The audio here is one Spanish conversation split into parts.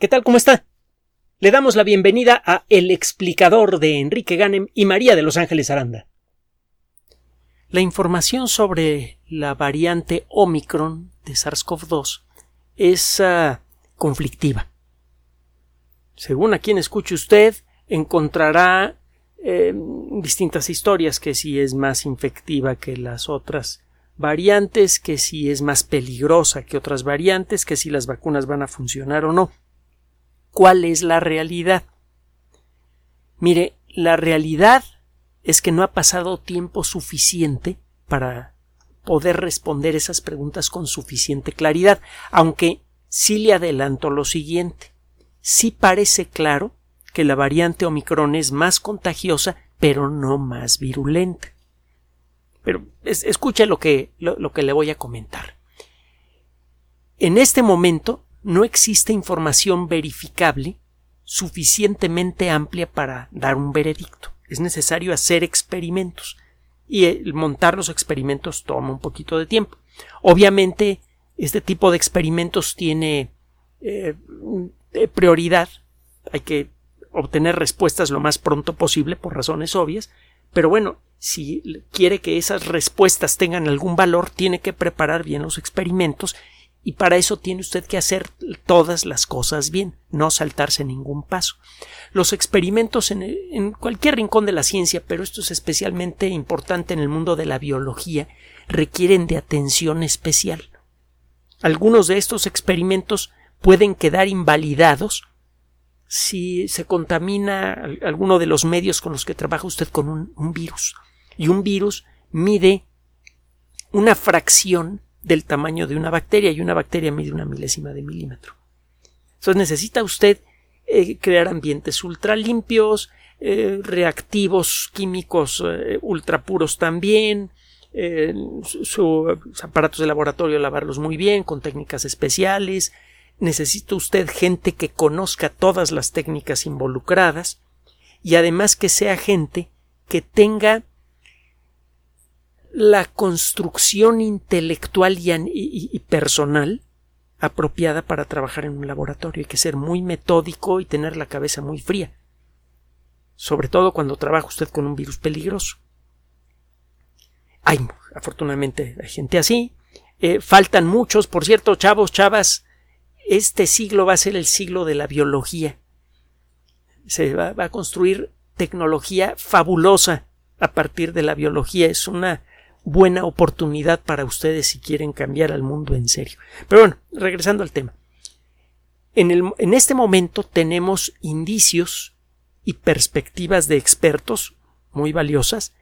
¿Qué tal? ¿Cómo está? Le damos la bienvenida a El explicador de Enrique Ganem y María de Los Ángeles Aranda. La información sobre la variante Omicron de SARS-CoV-2 es uh, conflictiva. Según a quien escuche usted, encontrará eh, distintas historias que si es más infectiva que las otras variantes, que si es más peligrosa que otras variantes, que si las vacunas van a funcionar o no. ¿Cuál es la realidad? Mire, la realidad es que no ha pasado tiempo suficiente para poder responder esas preguntas con suficiente claridad, aunque sí le adelanto lo siguiente. Sí parece claro que la variante Omicron es más contagiosa, pero no más virulenta. Pero escuche lo que, lo que le voy a comentar. En este momento no existe información verificable suficientemente amplia para dar un veredicto. Es necesario hacer experimentos y el montar los experimentos toma un poquito de tiempo. Obviamente, este tipo de experimentos tiene eh, prioridad. Hay que obtener respuestas lo más pronto posible por razones obvias, pero bueno, si quiere que esas respuestas tengan algún valor, tiene que preparar bien los experimentos y para eso tiene usted que hacer todas las cosas bien, no saltarse ningún paso. Los experimentos en, cualquier rincón de la ciencia, pero esto es especialmente importante en el mundo de la biología, requieren de atención especial. Algunos de estos experimentos pueden quedar invalidados si se contamina alguno de los medios con los que trabaja usted con un, virus. Y un virus mide una fracción del tamaño de una bacteria y una bacteria mide una milésima de milímetro. Entonces necesita usted eh, crear ambientes ultra limpios, eh, reactivos químicos eh, ultra puros también, sus aparatos de laboratorio lavarlos muy bien con técnicas especiales, necesita usted gente que conozca todas las técnicas involucradas y además que sea gente que tenga la construcción intelectual y, personal apropiada para trabajar en un laboratorio. Hay que ser muy metódico y tener la cabeza muy fría. Sobre todo cuando trabaja usted con un virus peligroso. Hay, afortunadamente, gente así. Eh, faltan muchos, por cierto, chavos, chavas, este siglo va a ser el siglo de la biología. Se va, a construir tecnología fabulosa a partir de la biología. Es una buena oportunidad para ustedes si quieren cambiar al mundo en serio. Pero bueno, regresando al tema. En, el, en este momento tenemos indicios y perspectivas de expertos muy valiosas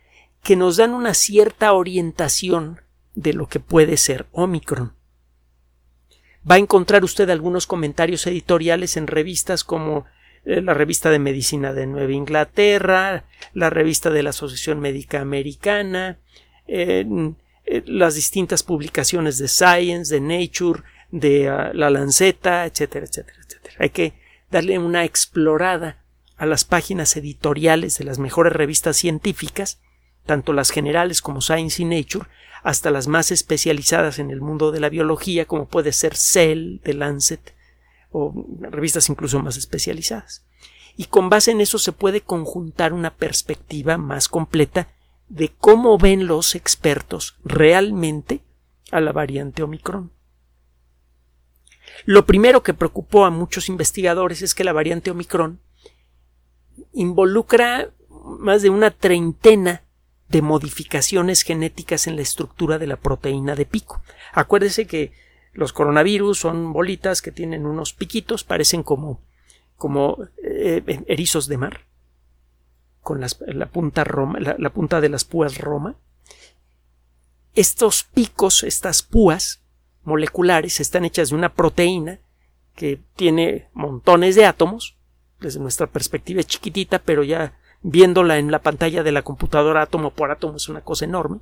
que nos dan una cierta orientación de lo que puede ser Omicron va a encontrar usted algunos comentarios editoriales en revistas como eh, la revista de medicina de Nueva Inglaterra, la revista de la Asociación Médica Americana, eh, las distintas publicaciones de Science, de Nature, de ah, la Lanceta, etcétera, etcétera, etcétera. Hay que darle una explorada a las páginas editoriales de las mejores revistas científicas, tanto las generales como Science y Nature, hasta las más especializadas en el mundo de la biología, como puede ser Cell, The Lancet, o revistas incluso más especializadas. Y con base en eso se puede conjuntar una perspectiva más completa de cómo ven los expertos realmente a la variante Omicron. Lo primero que preocupó a muchos investigadores es que la variante Omicron involucra más de una treintena de modificaciones genéticas en la estructura de la proteína de pico. Acuérdese que los coronavirus son bolitas que tienen unos piquitos, parecen como, como eh, erizos de mar, con la, punta roma, la punta de las púas roma. Estos picos, estas púas moleculares, están hechas de una proteína que tiene montones de átomos, desde nuestra perspectiva es chiquitita, pero ya viéndola en la pantalla de la computadora átomo por átomo es una cosa enorme.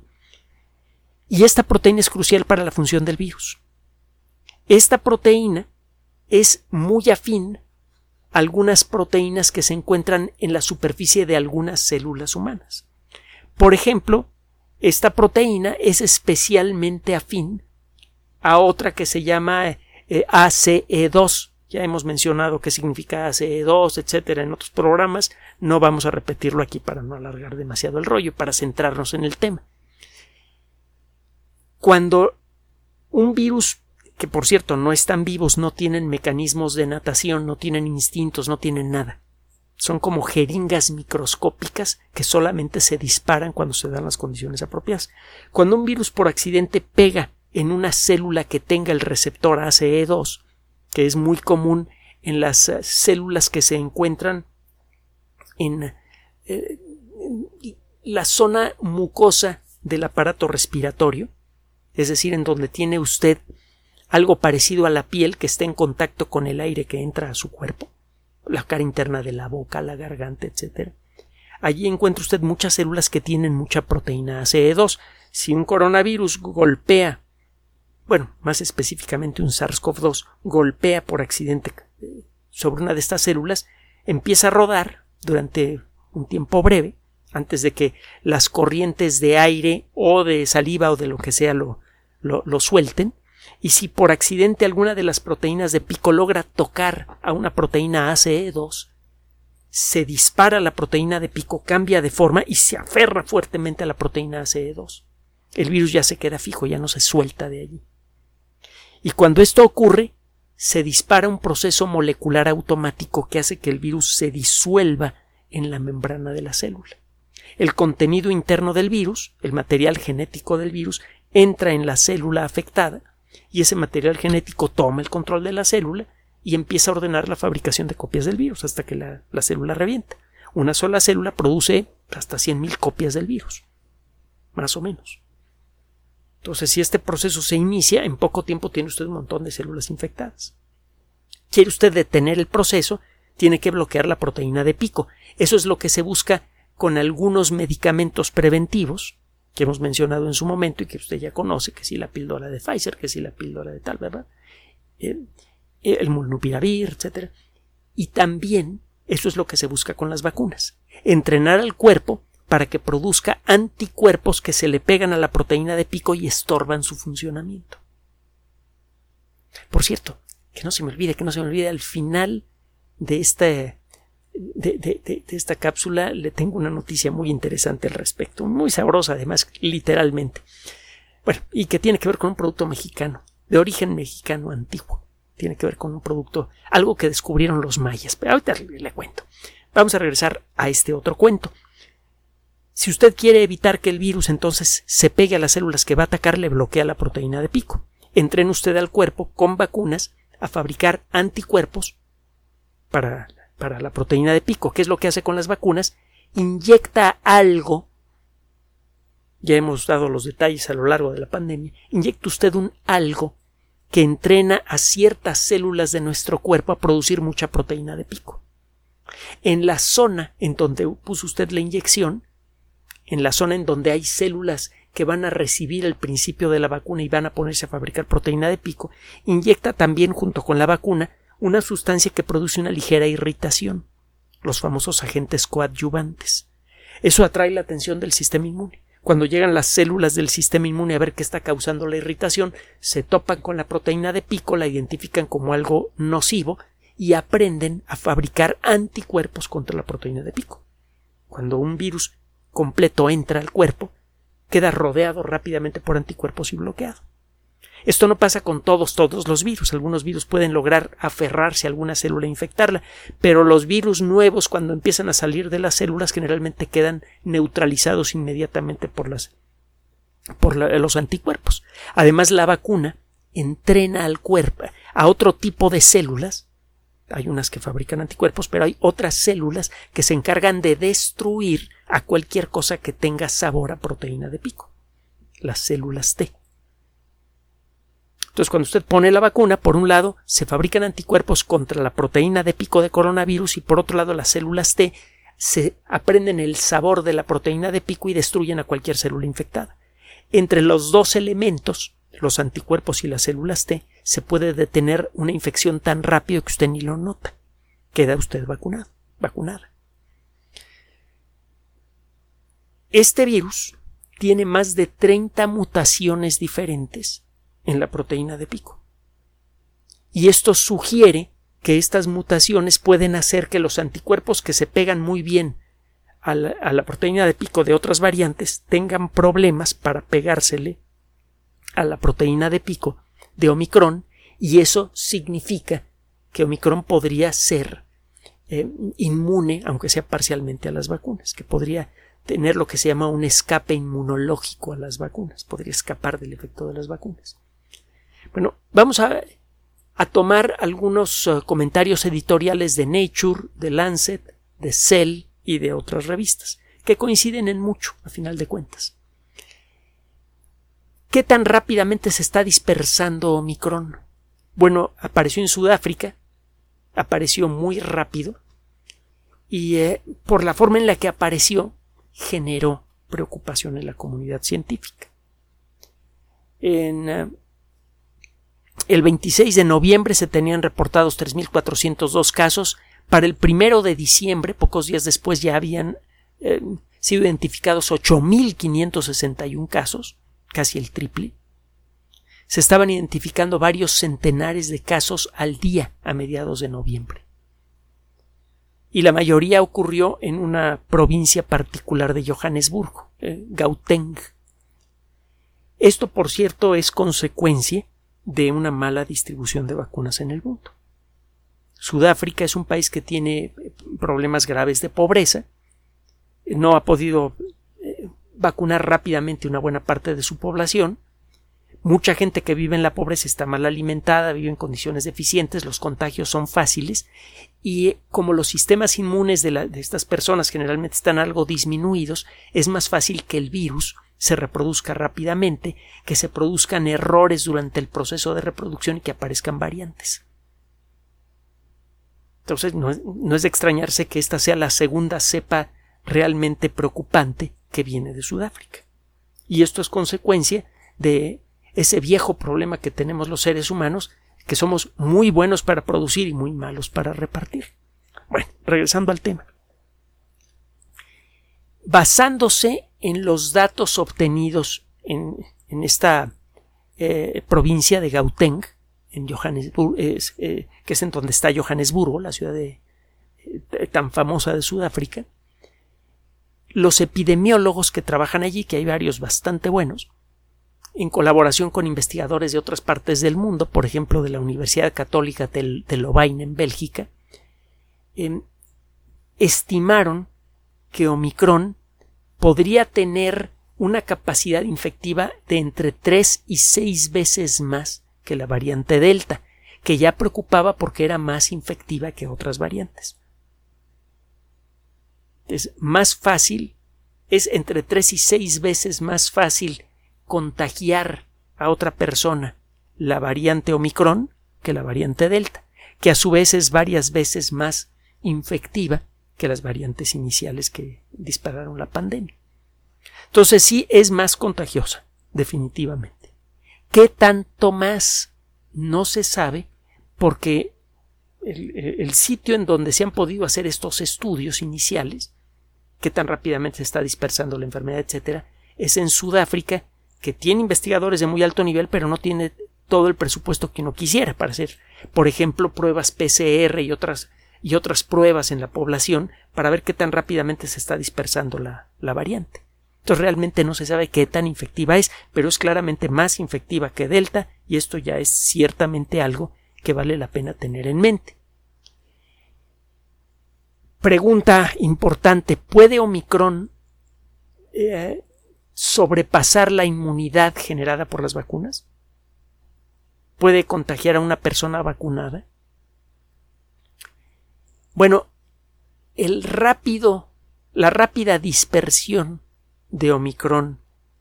Y esta proteína es crucial para la función del virus. Esta proteína es muy afín algunas proteínas que se encuentran en la superficie de algunas células humanas. Por ejemplo, esta proteína es especialmente afín a otra que se llama eh, ACE2 Ya hemos mencionado qué significa ACE2, etcétera, en otros programas. No vamos a repetirlo aquí para no alargar demasiado el rollo, para centrarnos en el tema. Cuando un virus, que por cierto no están vivos, no tienen mecanismos de natación, no tienen instintos, no tienen nada. Son como jeringas microscópicas que solamente se disparan cuando se dan las condiciones apropiadas. Cuando un virus por accidente pega en una célula que tenga el receptor ACE2, que es muy común en las eh, células que se encuentran en eh, la zona mucosa del aparato respiratorio, es decir, en donde tiene usted algo parecido a la piel que está en contacto con el aire que entra a su cuerpo, la cara interna de la boca, la garganta, etc. Allí encuentra usted muchas células que tienen mucha proteína ACE2. Si un coronavirus golpea bueno, más específicamente un SARS-CoV-2, golpea por accidente eh, sobre una de estas células, empieza a rodar durante un tiempo breve, antes de que las corrientes de aire o de saliva o de lo que sea lo, lo, suelten, y si por accidente alguna de las proteínas de pico logra tocar a una proteína ACE2, se dispara la proteína de pico, cambia de forma y se aferra fuertemente a la proteína ACE2. El virus ya se queda fijo, ya no se suelta de allí. Y cuando esto ocurre, se dispara un proceso molecular automático que hace que el virus se disuelva en la membrana de la célula. El contenido interno del virus, el material genético del virus, entra en la célula afectada y ese material genético toma el control de la célula y empieza a ordenar la fabricación de copias del virus hasta que la, célula revienta. Una sola célula produce hasta 100.000 copias del virus, más o menos. Entonces, si este proceso se inicia, en poco tiempo tiene usted un montón de células infectadas. Quiere usted detener el proceso, tiene que bloquear la proteína de pico. Eso es lo que se busca con algunos medicamentos preventivos que hemos mencionado en su momento y que usted ya conoce, que si la píldora de Pfizer, que si la píldora de tal, ¿verdad? El, el mulnupiravir, etc. Y también eso es lo que se busca con las vacunas. Entrenar al cuerpo para que produzca anticuerpos que se le pegan a la proteína de pico y estorban su funcionamiento. Por cierto, que no se me olvide, que no se me olvide, al final de esta, de, esta cápsula le tengo una noticia muy interesante al respecto, muy sabrosa además, literalmente. Bueno, y que tiene que ver con un producto mexicano, de origen mexicano antiguo. Tiene que ver con un producto, algo que descubrieron los mayas. Pero ahorita le cuento. Vamos a regresar a este otro cuento. Si usted quiere evitar que el virus entonces se pegue a las células que va a atacar, le bloquea la proteína de pico. Entrena usted al cuerpo con vacunas a fabricar anticuerpos para, para la proteína de pico. ¿Qué es lo que hace con las vacunas? Inyecta algo ya hemos dado los detalles a lo largo de la pandemia, inyecta usted un algo que entrena a ciertas células de nuestro cuerpo a producir mucha proteína de pico. En la zona en donde puso usted la inyección, en la zona en donde hay células que van a recibir el principio de la vacuna y van a ponerse a fabricar proteína de pico, inyecta también junto con la vacuna una sustancia que produce una ligera irritación, los famosos agentes coadyuvantes. Eso atrae la atención del sistema inmune. Cuando llegan las células del sistema inmune a ver qué está causando la irritación, se topan con la proteína de pico, la identifican como algo nocivo y aprenden a fabricar anticuerpos contra la proteína de pico. Cuando un virus completo entra al cuerpo, queda rodeado rápidamente por anticuerpos y bloqueado. Esto no pasa con todos, todos los virus. Algunos virus pueden lograr aferrarse a alguna célula e infectarla, pero los virus nuevos, cuando empiezan a salir de las células, generalmente quedan neutralizados inmediatamente por, las, por los anticuerpos. Además, la vacuna entrena al cuerpo a otro tipo de células. Hay unas que fabrican anticuerpos, pero hay otras células que se encargan de destruir a cualquier cosa que tenga sabor a proteína de pico, las células T. Entonces, cuando usted pone la vacuna, por un lado se fabrican anticuerpos contra la proteína de pico de coronavirus y por otro lado las células T se aprenden el sabor de la proteína de pico y destruyen a cualquier célula infectada. Entre los dos elementos, los anticuerpos y las células T, se puede detener una infección tan rápido que usted ni lo nota. Queda usted vacunado, vacunada. Este virus tiene más de 30 mutaciones diferentes en la proteína de pico. Y esto sugiere que estas mutaciones pueden hacer que los anticuerpos que se pegan muy bien a la, proteína de pico de otras variantes tengan problemas para pegársele a la proteína de pico de Omicron y eso significa que Omicron podría ser eh, inmune, aunque sea parcialmente a las vacunas, que podría tener lo que se llama un escape inmunológico a las vacunas, podría escapar del efecto de las vacunas. Bueno, vamos a, tomar algunos eh, comentarios editoriales de Nature, de Lancet, de Cell y de otras revistas, que coinciden en mucho, a final de cuentas. ¿Qué tan rápidamente se está dispersando Omicron? Bueno, apareció en Sudáfrica, apareció muy rápido, y eh, por la forma en la que apareció, generó preocupación en la comunidad científica. En eh, el 26 de noviembre se tenían reportados 3.402 casos. Para el primero de diciembre, pocos días después, ya habían eh, sido identificados 8.561 casos, casi el triple. Se estaban identificando varios centenares de casos al día a mediados de noviembre y la mayoría ocurrió en una provincia particular de Johannesburgo, eh, Gauteng. Esto, por cierto, es consecuencia de una mala distribución de vacunas en el mundo. Sudáfrica es un país que tiene eh, problemas graves de pobreza, no ha podido eh, vacunar rápidamente una buena parte de su población, Mucha gente que vive en la pobreza está mal alimentada, vive en condiciones deficientes, los contagios son fáciles y como los sistemas inmunes de, estas personas generalmente están algo disminuidos, es más fácil que el virus se reproduzca rápidamente, que se produzcan errores durante el proceso de reproducción y que aparezcan variantes. Entonces no, no es de extrañarse que esta sea la segunda cepa realmente preocupante que viene de Sudáfrica. Y esto es consecuencia de ese viejo problema que tenemos los seres humanos, que somos muy buenos para producir y muy malos para repartir. Bueno, regresando al tema. Basándose en los datos obtenidos en, esta eh, provincia de Gauteng, en Johannesburg, eh, que es en donde está Johannesburgo, la ciudad eh, tan famosa de Sudáfrica, los epidemiólogos que trabajan allí, que hay varios bastante buenos, en colaboración con investigadores de otras partes del mundo, por ejemplo de la Universidad Católica de, Lovaina en Bélgica, em, estimaron que Omicron podría tener una capacidad infectiva de entre 3 y 6 veces más que la variante Delta, que ya preocupaba porque era más infectiva que otras variantes. Es más fácil, es entre 3 y 6 veces más fácil contagiar a otra persona la variante Omicron que la variante Delta, que a su vez es varias veces más infectiva que las variantes iniciales que dispararon la pandemia. Entonces sí es más contagiosa, definitivamente. ¿Qué tanto más? No se sabe porque el, sitio en donde se han podido hacer estos estudios iniciales, qué tan rápidamente se está dispersando la enfermedad, etcétera, es en Sudáfrica que tiene investigadores de muy alto nivel, pero no tiene todo el presupuesto que uno quisiera para hacer, por ejemplo, pruebas PCR y otras, y otras pruebas en la población para ver qué tan rápidamente se está dispersando la, la variante. Entonces realmente no se sabe qué tan infectiva es, pero es claramente más infectiva que Delta y esto ya es ciertamente algo que vale la pena tener en mente. Pregunta importante, ¿puede Omicron eh, sobrepasar la inmunidad generada por las vacunas? ¿Puede contagiar a una persona vacunada? Bueno, el rápido, la rápida dispersión de Omicron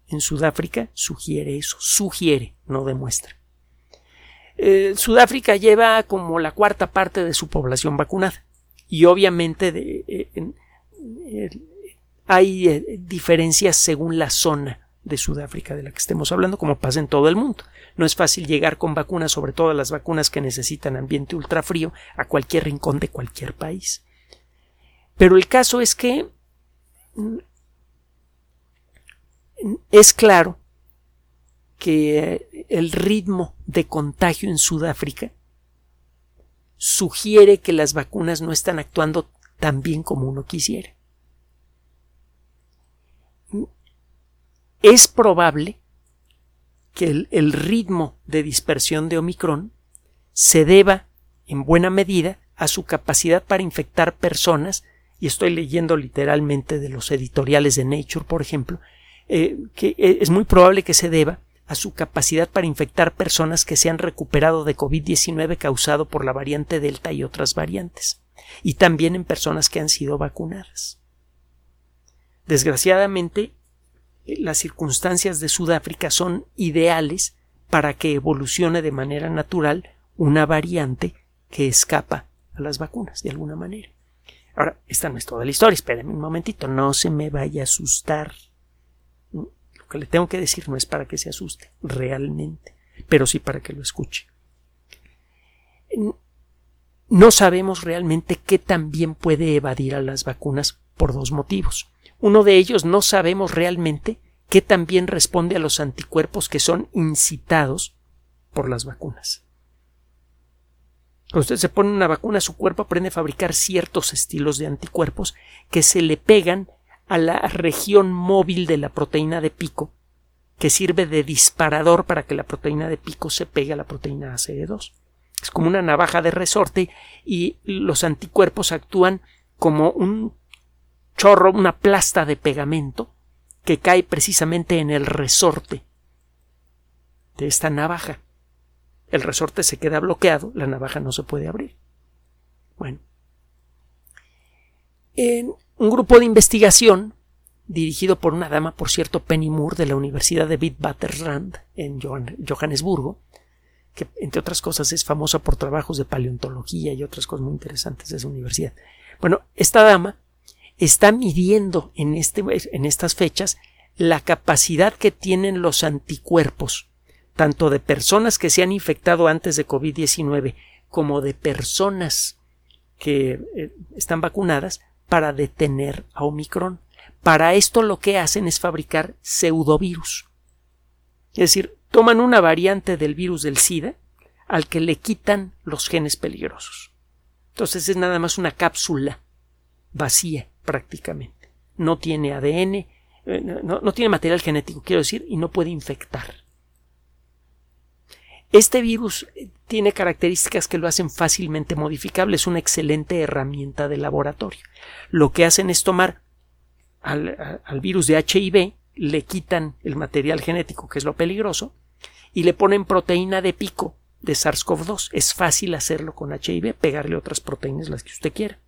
en Sudáfrica sugiere eso, sugiere, no demuestra. Eh, Sudáfrica lleva como la cuarta parte de su población vacunada y obviamente de, eh, hay eh, diferencias según la zona de Sudáfrica de la que estemos hablando, como pasa en todo el mundo. No es fácil llegar con vacunas, sobre todo las vacunas que necesitan ambiente ultrafrío, a cualquier rincón de cualquier país. Pero el caso es que mm, es claro que el ritmo de contagio en Sudáfrica sugiere que las vacunas no están actuando tan bien como uno quisiera. Es probable que el, ritmo de dispersión de Omicron se deba en buena medida a su capacidad para infectar personas, y estoy leyendo literalmente de los editoriales de Nature, por ejemplo, eh, que eh, es muy probable que se deba a su capacidad para infectar personas que se han recuperado de COVID-19 causado por la variante Delta y otras variantes, y también en personas que han sido vacunadas. Desgraciadamente, las circunstancias de Sudáfrica son ideales para que evolucione de manera natural una variante que escapa a las vacunas de alguna manera. Ahora, esta no es toda la historia, espérenme un momentito, no se me vaya a asustar. Lo que le tengo que decir no es para que se asuste, realmente, pero sí para que lo escuche. No sabemos realmente qué tan bien puede evadir a las vacunas por dos motivos. Uno de ellos, no sabemos realmente qué tan bien responde a los anticuerpos que son incitados por las vacunas. Cuando usted se pone una vacuna, su cuerpo aprende a fabricar ciertos estilos de anticuerpos que se le pegan a la región móvil de la proteína de pico, que sirve de disparador para que la proteína de pico se pegue a la proteína ACE2. Es como una navaja de resorte y los anticuerpos actúan como un chorro, una plasta de pegamento que cae precisamente en el resorte de esta navaja el resorte se queda bloqueado, la navaja no se puede abrir. Bueno. En un grupo de investigación dirigido por una dama, por cierto, Penny Moore, de la Universidad de Witwatersrand, en Johannesburgo, que entre otras cosas es famosa por trabajos de paleontología y otras cosas muy interesantes de esa universidad. Bueno, esta dama está midiendo en, este, en estas fechas la capacidad que tienen los anticuerpos tanto de personas que se han infectado antes de COVID-19 como de personas que eh, están vacunadas para detener a Omicron. Para esto lo que hacen es fabricar pseudovirus. Es decir, toman una variante del virus del SIDA al que le quitan los genes peligrosos. Entonces es nada más una cápsula vacía prácticamente. No tiene ADN, eh, no, no tiene material genético, quiero decir, y no puede infectar. Este virus tiene características que lo hacen fácilmente modificable, es una excelente herramienta de laboratorio. Lo que hacen es tomar al, virus de HIV, le quitan el material genético, que es lo peligroso, y le ponen proteína de pico de SARS-CoV-2. Es fácil hacerlo con HIV, pegarle otras proteínas las que usted quiera.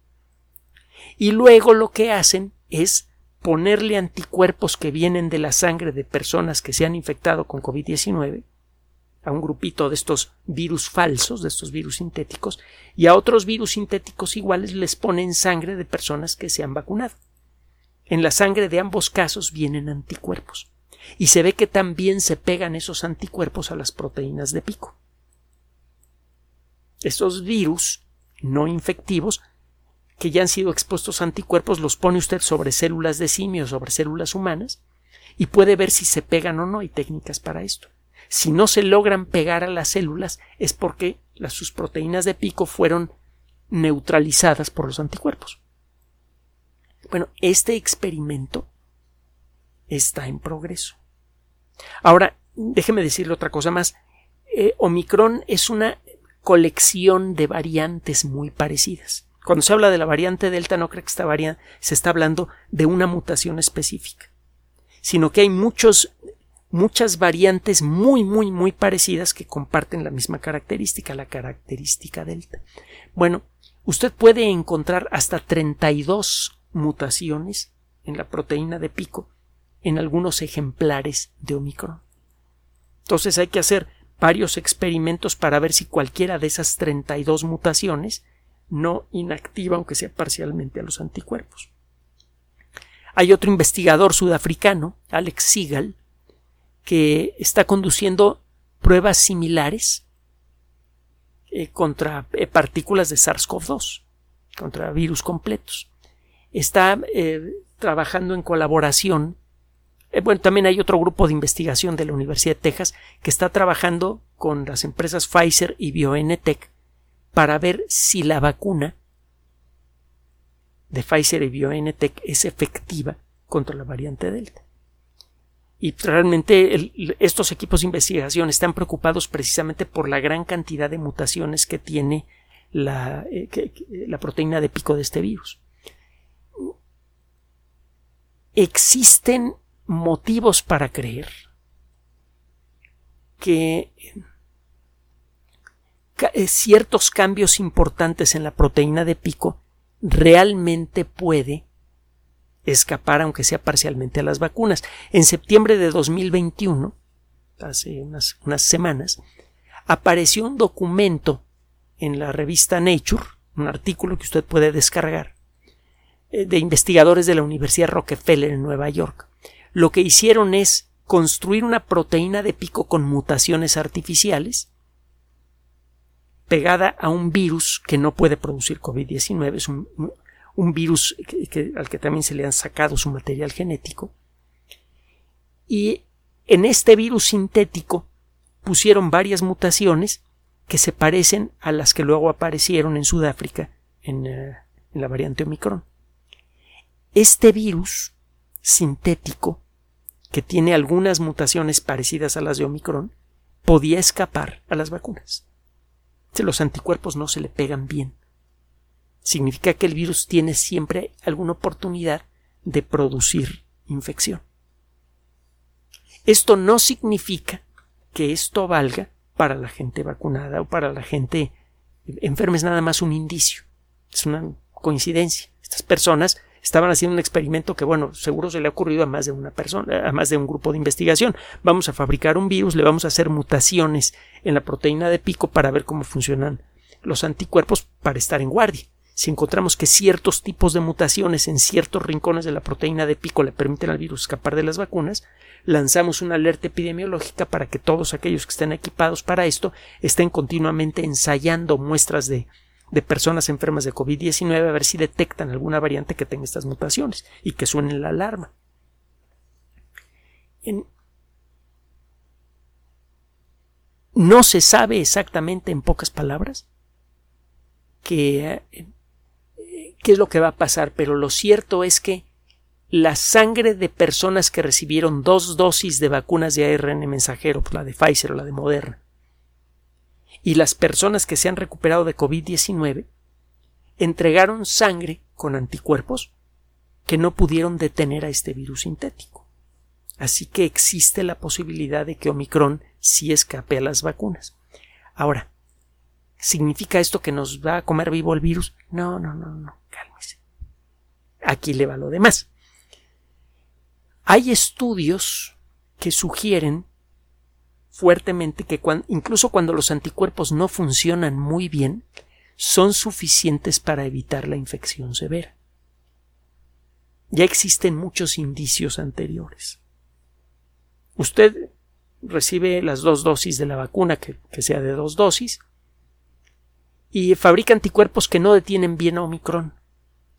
Y luego lo que hacen es ponerle anticuerpos que vienen de la sangre de personas que se han infectado con COVID-19 a un grupito de estos virus falsos, de estos virus sintéticos, y a otros virus sintéticos iguales les ponen sangre de personas que se han vacunado. En la sangre de ambos casos vienen anticuerpos, y se ve que también se pegan esos anticuerpos a las proteínas de pico. Estos virus no infectivos que ya han sido expuestos a anticuerpos los pone usted sobre células de simio, sobre células humanas, y puede ver si se pegan o no. Hay técnicas para esto. Si no se logran pegar a las células es porque las, sus proteínas de pico fueron neutralizadas por los anticuerpos. Bueno, este experimento está en progreso. Ahora, déjeme decirle otra cosa más. Eh, Omicron es una colección de variantes muy parecidas. Cuando se habla de la variante Delta, no creo que esta variante se está hablando de una mutación específica, sino que hay muchos muchas variantes muy, muy, muy parecidas que comparten la misma característica, la característica delta. Bueno, usted puede encontrar hasta 32 mutaciones en la proteína de pico en algunos ejemplares de Omicron. Entonces hay que hacer varios experimentos para ver si cualquiera de esas 32 mutaciones no inactiva, aunque sea parcialmente, a los anticuerpos. Hay otro investigador sudafricano, Alex Sigal, que está conduciendo pruebas similares eh, contra eh, partículas de SARS-CoV-2, contra virus completos. Está eh, trabajando en colaboración. bueno, también hay otro grupo de investigación de la Universidad de Texas que está trabajando con las empresas Pfizer y BioNTech para ver si la vacuna de Pfizer y BioNTech es efectiva contra la variante Delta. Y realmente estos equipos de investigación están preocupados precisamente por la gran cantidad de mutaciones que tiene la, eh, proteína de pico de este virus. Existen motivos para creer que ciertos cambios importantes en la proteína de pico realmente puede escapar, aunque sea parcialmente, a las vacunas. En septiembre de 2021, hace unas, unas semanas, apareció un documento en la revista Nature, un artículo que usted puede descargar, eh, de investigadores de la Universidad Rockefeller en Nueva York. Lo que hicieron es construir una proteína de pico con mutaciones artificiales pegada a un virus que no puede producir COVID-19, es un, virus al que también se le han sacado su material genético. Y en este virus sintético pusieron varias mutaciones que se parecen a las que luego aparecieron en Sudáfrica en, eh, la variante Omicron. Este virus sintético, que tiene algunas mutaciones parecidas a las de Omicron, podía escapar a las vacunas. Si los anticuerpos no se le pegan bien. Significa que el virus tiene siempre alguna oportunidad de producir infección. Esto no significa que esto valga para la gente vacunada o para la gente enferma es nada más un indicio. Es una coincidencia. Estas personas estaban haciendo un experimento que, bueno, seguro se le ha ocurrido a más de una persona, a más de un grupo de investigación. Vamos a fabricar un virus, le vamos a hacer mutaciones en la proteína de pico para ver cómo funcionan los anticuerpos para estar en guardia. Si encontramos que ciertos tipos de mutaciones en ciertos rincones de la proteína de pico le permiten al virus escapar de las vacunas, lanzamos una alerta epidemiológica para que todos aquellos que estén equipados para esto estén continuamente ensayando muestras de, de personas enfermas de COVID-19 a ver si detectan alguna variante que tenga estas mutaciones y que suene la alarma. no se sabe exactamente en pocas palabras qué, eh, qué es lo que va a pasar, pero lo cierto es que la sangre de personas que recibieron dos dosis de vacunas de ARN mensajero, pues la de Pfizer o la de Moderna, y las personas que se han recuperado de COVID-19 entregaron sangre con anticuerpos que no pudieron detener a este virus sintético. Así que existe la posibilidad de que Omicron sí escape a las vacunas. Ahora, ¿significa esto que nos va a comer vivo el virus? No, no, no, no, cálmese. Aquí le va lo demás. Hay estudios que sugieren fuertemente que incluso cuando los anticuerpos no funcionan muy bien, son suficientes para evitar la infección severa. Ya existen muchos indicios anteriores. Usted recibe las dos dosis de la vacuna, que, que sea de dos dosis, y fabrica anticuerpos que no detienen bien a Omicron.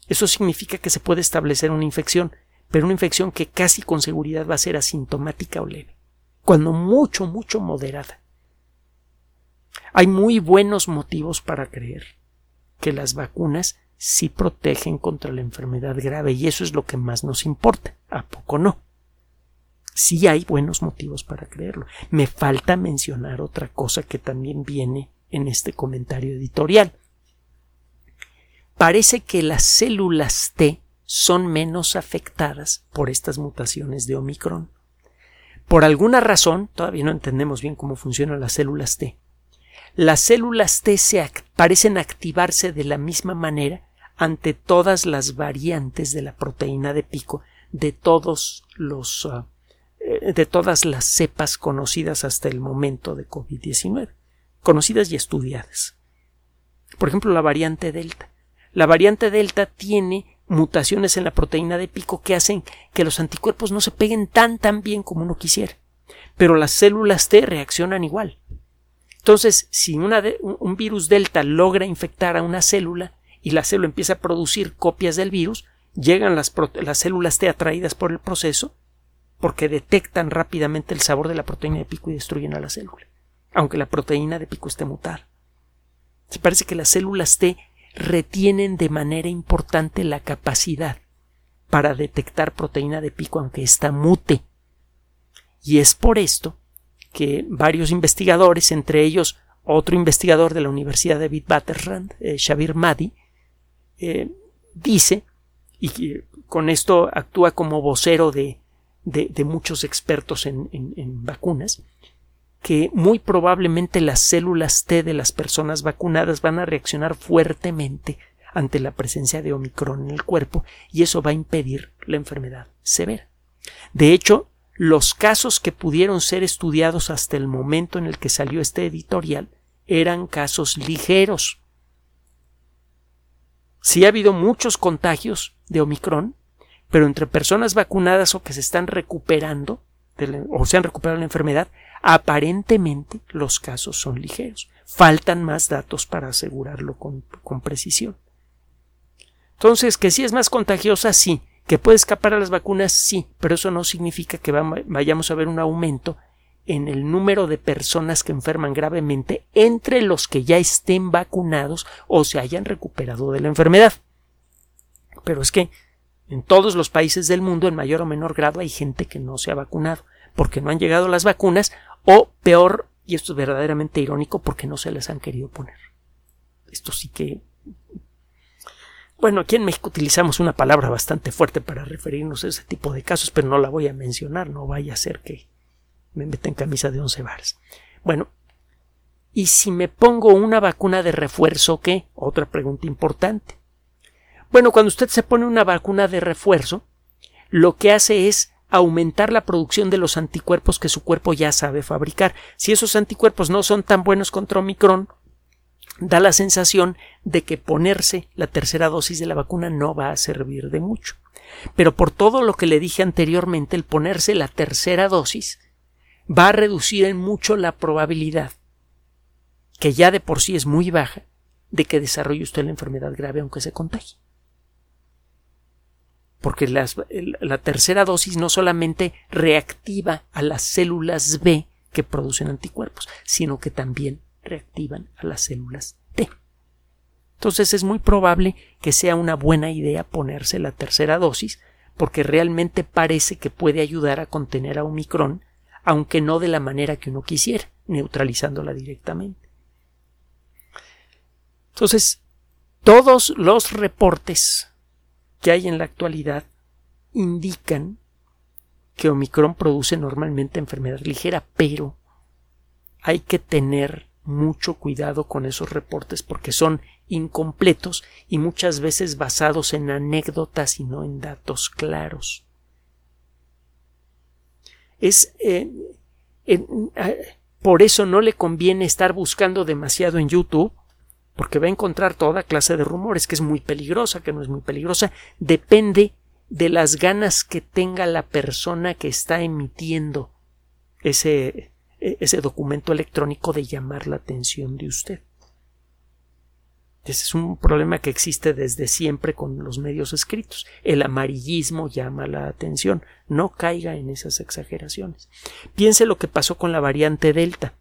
Eso significa que se puede establecer una infección, pero una infección que casi con seguridad va a ser asintomática o leve, cuando mucho, mucho moderada. Hay muy buenos motivos para creer que las vacunas sí protegen contra la enfermedad grave y eso es lo que más nos importa. ¿A poco no? Sí hay buenos motivos para creerlo. Me falta mencionar otra cosa que también viene en este comentario editorial. Parece que las células T son menos afectadas por estas mutaciones de Omicron. Por alguna razón, todavía no entendemos bien cómo funcionan las células T, las células T se parecen activarse de la misma manera ante todas las variantes de la proteína de pico de todos los ah, eh, de todas las cepas conocidas hasta el momento de COVID-19, conocidas y estudiadas. Por ejemplo, la variante Delta. La variante Delta tiene mutaciones en la proteína de pico que hacen que los anticuerpos no se peguen tan tan bien como uno quisiera. Pero las células T reaccionan igual. Entonces, si un virus delta logra infectar a una célula y la célula empieza a producir copias del virus, llegan las, las células T atraídas por el proceso porque detectan rápidamente el sabor de la proteína de pico y destruyen a la célula, aunque la proteína de pico esté mutada. Se parece que las células T retienen de manera importante la capacidad para detectar proteína de pico aunque ésta mute. Y es por esto que varios investigadores, entre ellos otro investigador de la Universidad de Witwatersrand, eh, Shabir Madi, eh, dice, y con esto actúa como vocero de, de, muchos expertos en, en vacunas, que muy probablemente las células T de las personas vacunadas van a reaccionar fuertemente ante la presencia de Omicron en el cuerpo y eso va a impedir la enfermedad severa. De hecho, los casos que pudieron ser estudiados hasta el momento en el que salió este editorial eran casos ligeros. Sí ha habido muchos contagios de Omicron, pero entre personas vacunadas o que se están recuperando o se han recuperado la enfermedad, aparentemente los casos son ligeros. Faltan más datos para asegurarlo con, con precisión. Entonces, que si es más contagiosa, sí, que puede escapar a las vacunas, sí, pero eso no significa que vayamos a ver un aumento en el número de personas que enferman gravemente entre los que ya estén vacunados o se hayan recuperado de la enfermedad. Pero es que en todos los países del mundo, en mayor o menor grado, hay gente que no se ha vacunado porque no han llegado las vacunas o peor, y esto es verdaderamente irónico, porque no se les han querido poner. Esto sí que bueno, aquí en México utilizamos una palabra bastante fuerte para referirnos a ese tipo de casos, pero no la voy a mencionar, no vaya a ser que me meta en camisa de once varas. Bueno, ¿y si me pongo una vacuna de refuerzo qué? Otra pregunta importante. Bueno, cuando usted se pone una vacuna de refuerzo, lo que hace es aumentar la producción de los anticuerpos que su cuerpo ya sabe fabricar. Si esos anticuerpos no son tan buenos contra Omicron, da la sensación de que ponerse la tercera dosis de la vacuna no va a servir de mucho. Pero por todo lo que le dije anteriormente, el ponerse la tercera dosis va a reducir en mucho la probabilidad, que ya de por sí es muy baja, de que desarrolle usted la enfermedad grave aunque se contagie. Porque la tercera dosis no solamente reactiva a las células B que producen anticuerpos, sino que también reactivan a las células T. Entonces es muy probable que sea una buena idea ponerse la tercera dosis porque realmente parece que puede ayudar a contener a Omicron, aunque no de la manera que uno quisiera, neutralizándola directamente. Entonces, todos los reportes que hay en la actualidad indican que Omicron produce normalmente enfermedad ligera, pero hay que tener mucho cuidado con esos reportes porque son incompletos y muchas veces basados en anécdotas y no en datos claros. Es eh, por eso no le conviene estar buscando demasiado en YouTube porque va a encontrar toda clase de rumores que es muy peligrosa, que no es muy peligrosa, depende de las ganas que tenga la persona que está emitiendo ese e, ese documento electrónico de llamar la atención de usted. Ese es un problema que existe desde siempre con los medios escritos. El amarillismo llama la atención. No caiga en esas exageraciones. Piense lo que pasó con la variante Delta.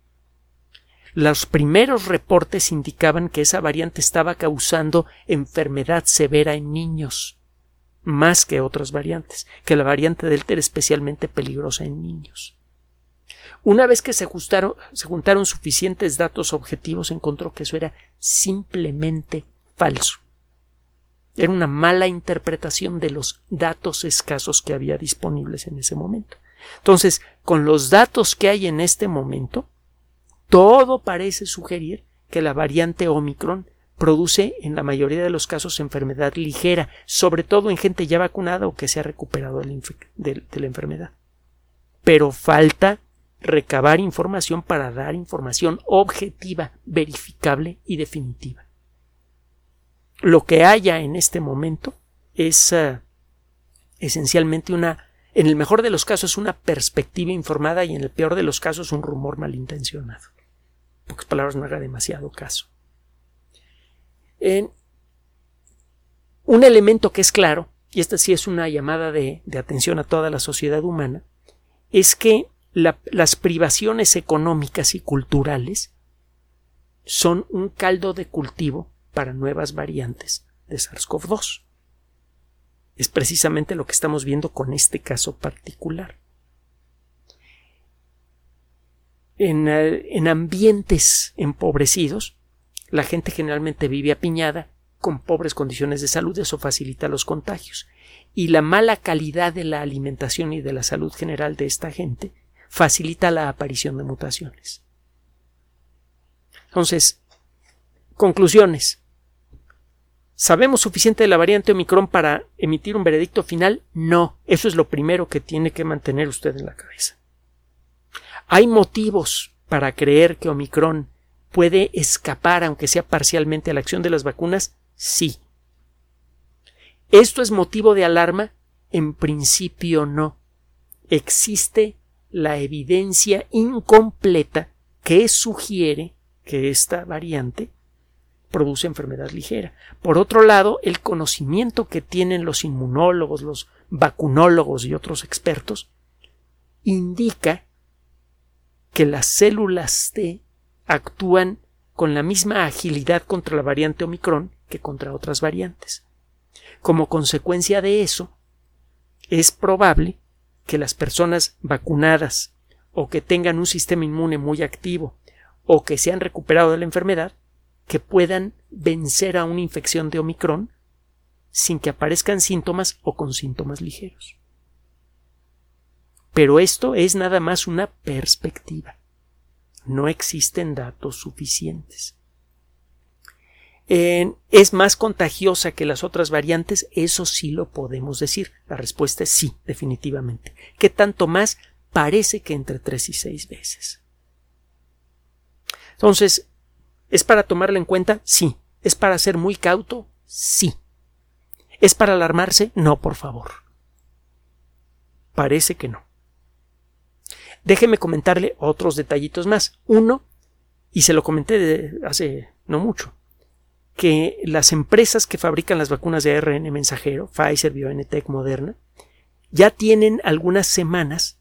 Los primeros reportes indicaban que esa variante estaba causando enfermedad severa en niños, más que otras variantes, que la variante Delta era especialmente peligrosa en niños. Una vez que se, se juntaron suficientes datos objetivos, encontró que eso era simplemente falso. Era una mala interpretación de los datos escasos que había disponibles en ese momento. Entonces, con los datos que hay en este momento, todo parece sugerir que la variante Omicron produce en la mayoría de los casos enfermedad ligera, sobre todo en gente ya vacunada o que se ha recuperado de la enfermedad. Pero falta recabar información para dar información objetiva, verificable y definitiva. Lo que haya en este momento es eh, esencialmente una, en el mejor de los casos, una perspectiva informada y en el peor de los casos un rumor malintencionado. Pocas palabras no haga demasiado caso. En un elemento que es claro, y esta sí es una llamada de atención a toda la sociedad humana, es que las privaciones económicas y culturales son un caldo de cultivo para nuevas variantes de SARS-CoV-2. Es precisamente lo que estamos viendo con este caso particular. En, eh, en ambientes empobrecidos, la gente generalmente vive apiñada con pobres condiciones de salud, eso facilita los contagios. Y la mala calidad de la alimentación y de la salud general de esta gente facilita la aparición de mutaciones. Entonces, conclusiones. ¿Sabemos suficiente de la variante Omicron para emitir un veredicto final? No. Eso es lo primero que tiene que mantener usted en la cabeza. Hay motivos para creer que Omicron puede escapar, aunque sea parcialmente, a la acción de las vacunas. Sí. ¿Esto es motivo de alarma? En principio no. Existe la evidencia incompleta que sugiere que esta variante produce enfermedad ligera. Por otro lado, el conocimiento que tienen los inmunólogos, los vacunólogos y otros expertos indica que las células T actúan con la misma agilidad contra la variante Omicron que contra otras variantes. Como consecuencia de eso, es probable que las personas vacunadas o que tengan un sistema inmune muy activo o que se han recuperado de la enfermedad que puedan vencer a una infección de Omicron sin que aparezcan síntomas o con síntomas ligeros. Pero esto es nada más una perspectiva. No existen datos suficientes. ¿Es más contagiosa que las otras variantes? Eso sí lo podemos decir. La respuesta es sí, definitivamente. ¿Qué tanto más? Parece que entre tres y seis veces. Entonces, ¿es para tomarla en cuenta? Sí. ¿Es para ser muy cauto? Sí. ¿Es para alarmarse? No, por favor. Parece que no. Déjeme comentarle otros detallitos más. Uno, y se lo comenté hace no mucho, que las empresas que fabrican las vacunas de ARN mensajero, Pfizer, BioNTech, Moderna, ya tienen algunas semanas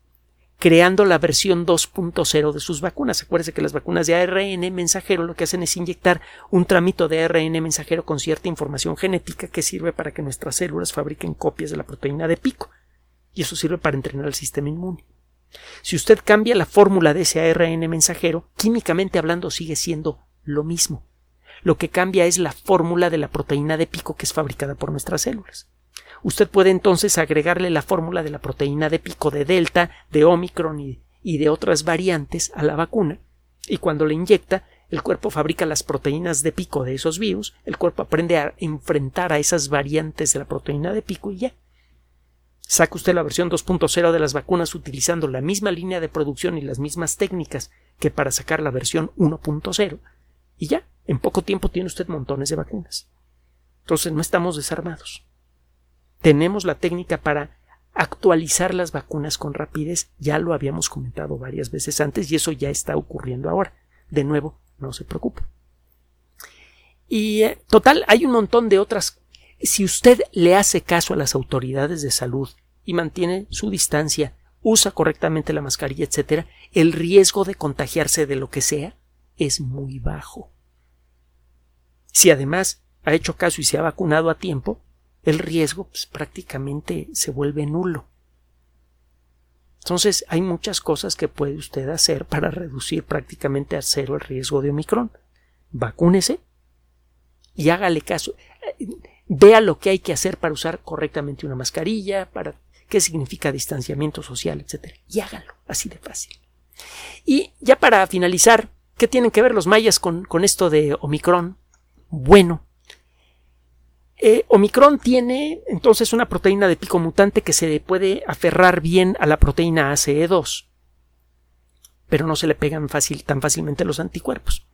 creando la versión 2.0 de sus vacunas. Acuérdense que las vacunas de ARN mensajero lo que hacen es inyectar un tramito de ARN mensajero con cierta información genética que sirve para que nuestras células fabriquen copias de la proteína de pico. Y eso sirve para entrenar el sistema inmune. Si usted cambia la fórmula de ese ARN mensajero, químicamente hablando sigue siendo lo mismo. Lo que cambia es la fórmula de la proteína de pico que es fabricada por nuestras células. Usted puede entonces agregarle la fórmula de la proteína de pico de Delta, de Omicron y, de otras variantes a la vacuna, y cuando le inyecta, el cuerpo fabrica las proteínas de pico de esos virus, el cuerpo aprende a enfrentar a esas variantes de la proteína de pico y ya. Saca usted la versión 2.0 de las vacunas utilizando la misma línea de producción y las mismas técnicas que para sacar la versión 1.0 y ya, en poco tiempo tiene usted montones de vacunas. Entonces no estamos desarmados tenemos la técnica para actualizar las vacunas con rapidez. Ya lo habíamos comentado varias veces antes y eso ya está ocurriendo ahora. De nuevo, no se preocupe. Y eh, total, hay un montón de otras. Si usted le hace caso a las autoridades de salud y mantiene su distancia, usa correctamente la mascarilla, etc., el riesgo de contagiarse de lo que sea es muy bajo. Si además ha hecho caso y se ha vacunado a tiempo, el riesgo pues, prácticamente se vuelve nulo. Entonces hay muchas cosas que puede usted hacer para reducir prácticamente a cero el riesgo de Omicron. Vacúnese y hágale caso. Vea lo que hay que hacer para usar correctamente una mascarilla, para qué significa distanciamiento social, etc. Y hágalo, así de fácil. Y ya para finalizar, ¿qué tienen que ver los mayas con, esto de Omicron? Bueno, eh, Omicron tiene entonces una proteína de pico mutante que se puede aferrar bien a la proteína ACE2, pero no se le pegan fácil, tan fácilmente los anticuerpos.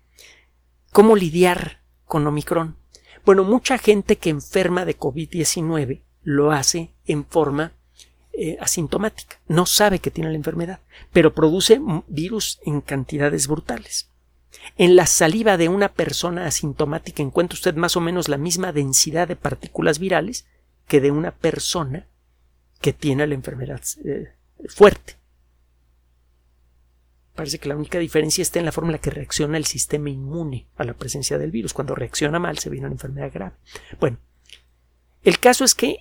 ¿Cómo lidiar con Omicron? Bueno, mucha gente que enferma de COVID-19 lo hace en forma eh, asintomática. No sabe que tiene la enfermedad, pero produce virus en cantidades brutales. En la saliva de una persona asintomática encuentra usted más o menos la misma densidad de partículas virales que de una persona que tiene la enfermedad eh, fuerte. Parece que la única diferencia está en la forma en la que reacciona el sistema inmune a la presencia del virus. Cuando reacciona mal se viene una enfermedad grave. Bueno, el caso es que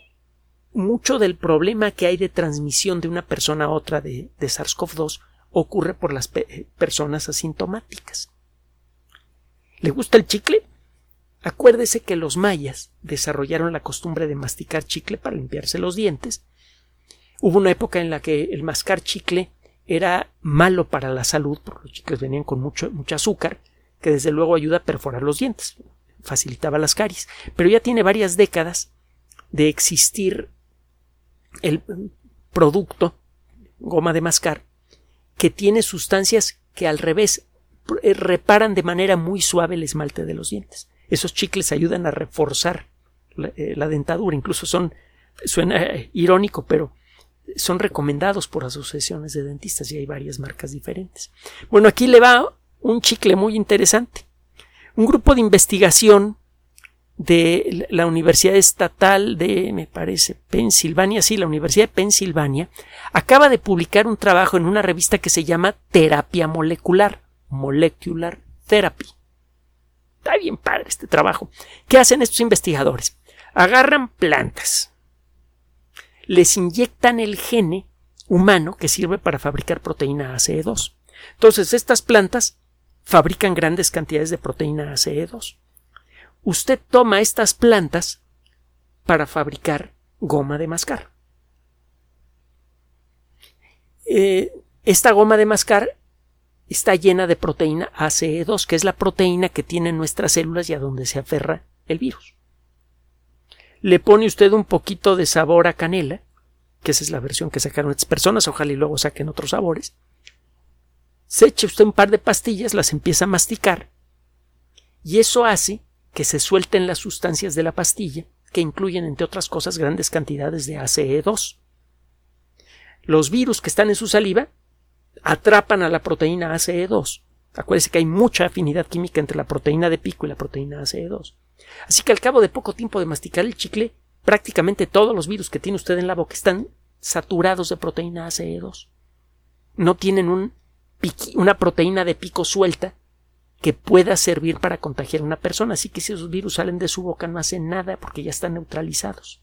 mucho del problema que hay de transmisión de una persona a otra de, SARS-CoV-2 ocurre por las personas asintomáticas. ¿Le gusta el chicle? Acuérdese que los mayas desarrollaron la costumbre de masticar chicle para limpiarse los dientes. Hubo una época en la que el mascar chicle era malo para la salud, porque los chicles venían con mucho, azúcar, que desde luego ayuda a perforar los dientes, facilitaba las caries. Pero ya tiene varias décadas de existir el producto, goma de mascar, que tiene sustancias que al revés eh, reparan de manera muy suave el esmalte de los dientes. Esos chicles ayudan a reforzar la, eh, dentadura, incluso son, suena eh, irónico, pero son recomendados por asociaciones de dentistas y hay varias marcas diferentes. Bueno, aquí le va un chicle muy interesante. Un grupo de investigación de la Universidad Estatal de, me parece, Pensilvania, sí, la Universidad de Pensilvania, acaba de publicar un trabajo en una revista que se llama Terapia Molecular, Molecular Therapy. Está bien padre este trabajo. ¿Qué hacen estos investigadores? Agarran plantas, les inyectan el gene humano que sirve para fabricar proteína ACE2. Entonces, estas plantas fabrican grandes cantidades de proteína ACE2. Usted toma estas plantas para fabricar goma de mascar. Eh, esta goma de mascar está llena de proteína ACE2, que es la proteína que tienen nuestras células y a donde se aferra el virus. Le pone usted un poquito de sabor a canela, que esa es la versión que sacaron estas personas, ojalá y luego saquen otros sabores. Se eche usted un par de pastillas, las empieza a masticar, y eso hace que se suelten las sustancias de la pastilla, que incluyen, entre otras cosas, grandes cantidades de ACE2. Los virus que están en su saliva atrapan a la proteína ACE2. Acuérdese que hay mucha afinidad química entre la proteína de pico y la proteína ACE2. Así que al cabo de poco tiempo de masticar el chicle, prácticamente todos los virus que tiene usted en la boca están saturados de proteína ACE2. No tienen un una proteína de pico suelta que pueda servir para contagiar a una persona. Así que si esos virus salen de su boca no hacen nada porque ya están neutralizados.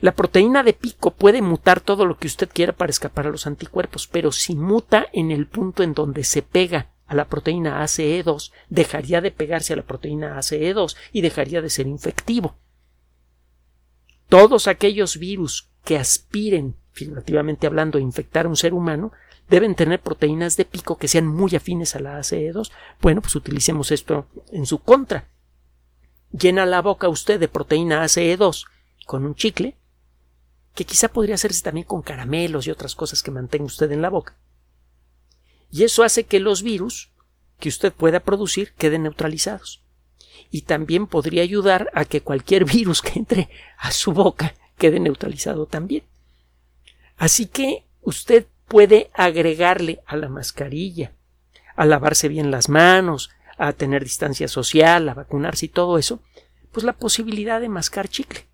La proteína de pico puede mutar todo lo que usted quiera para escapar a los anticuerpos, pero si muta en el punto en donde se pega a la proteína ACE2, dejaría de pegarse a la proteína ACE2 y dejaría de ser infectivo. Todos aquellos virus que aspiren, figurativamente hablando, a infectar a un ser humano, deben tener proteínas de pico que sean muy afines a la ACE2. Bueno, pues utilicemos esto en su contra. Llena la boca usted de proteína ACE2 con un chicle que quizá podría hacerse también con caramelos y otras cosas que mantenga usted en la boca. Y eso hace que los virus que usted pueda producir queden neutralizados. Y también podría ayudar a que cualquier virus que entre a su boca quede neutralizado también. Así que usted puede agregarle a la mascarilla, a lavarse bien las manos, a tener distancia social, a vacunarse y todo eso, pues la posibilidad de mascar chicle.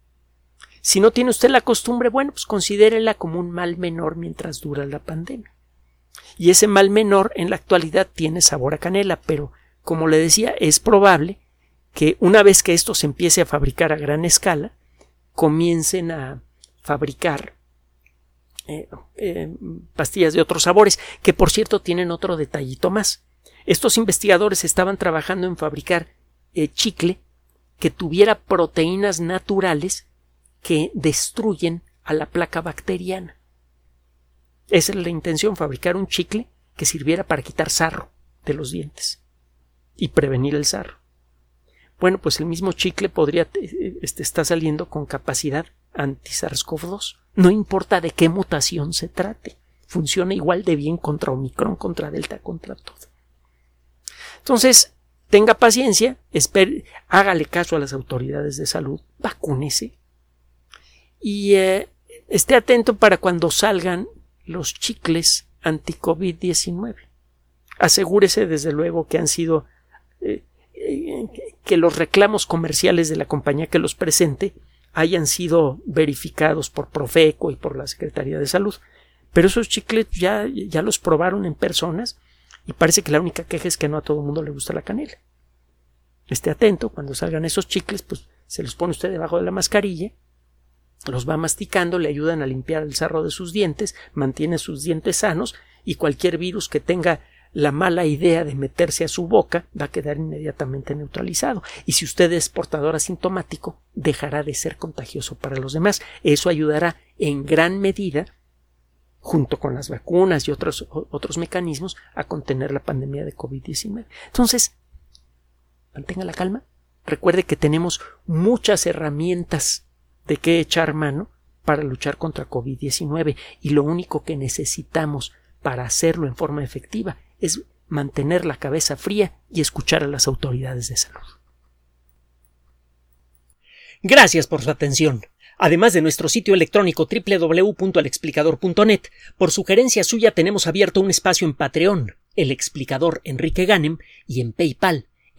Si no tiene usted la costumbre, bueno, pues considérela como un mal menor mientras dura la pandemia. Y ese mal menor en la actualidad tiene sabor a canela, pero como le decía, es probable que una vez que esto se empiece a fabricar a gran escala, comiencen a fabricar eh, eh, pastillas de otros sabores, que por cierto tienen otro detallito más. Estos investigadores estaban trabajando en fabricar eh, chicle que tuviera proteínas naturales que destruyen a la placa bacteriana. Esa es la intención, fabricar un chicle que sirviera para quitar sarro de los dientes y prevenir el sarro. Bueno, pues el mismo chicle podría este, está saliendo con capacidad anti-SARS-CoV-2. No importa de qué mutación se trate. Funciona igual de bien contra Omicron, contra Delta, contra todo. Entonces, tenga paciencia, espere, hágale caso a las autoridades de salud, vacúnese, y eh, esté atento para cuando salgan los chicles anti-COVID-19. Asegúrese desde luego que han sido eh, eh, que los reclamos comerciales de la compañía que los presente hayan sido verificados por Profeco y por la Secretaría de Salud Pero esos chicles ya, ya los probaron en personas y parece que la única queja es que no a todo el mundo le gusta la canela. Esté atento, cuando salgan esos chicles, pues se los pone usted debajo de la mascarilla, los va masticando, le ayudan a limpiar el sarro de sus dientes, mantiene sus dientes sanos y cualquier virus que tenga la mala idea de meterse a su boca va a quedar inmediatamente neutralizado. Y si usted es portador asintomático, dejará de ser contagioso para los demás. Eso ayudará en gran medida, junto con las vacunas y otros, otros mecanismos, a contener la pandemia de COVID-19. Entonces, mantenga la calma. Recuerde que tenemos muchas herramientas de qué echar mano para luchar contra COVID-19 y lo único que necesitamos para hacerlo en forma efectiva es mantener la cabeza fría y escuchar a las autoridades de salud. Gracias por su atención. Además de nuestro sitio electrónico www.alexplicador.net, por sugerencia suya tenemos abierto un espacio en Patreon, el explicador Enrique Ganem, y en PayPal,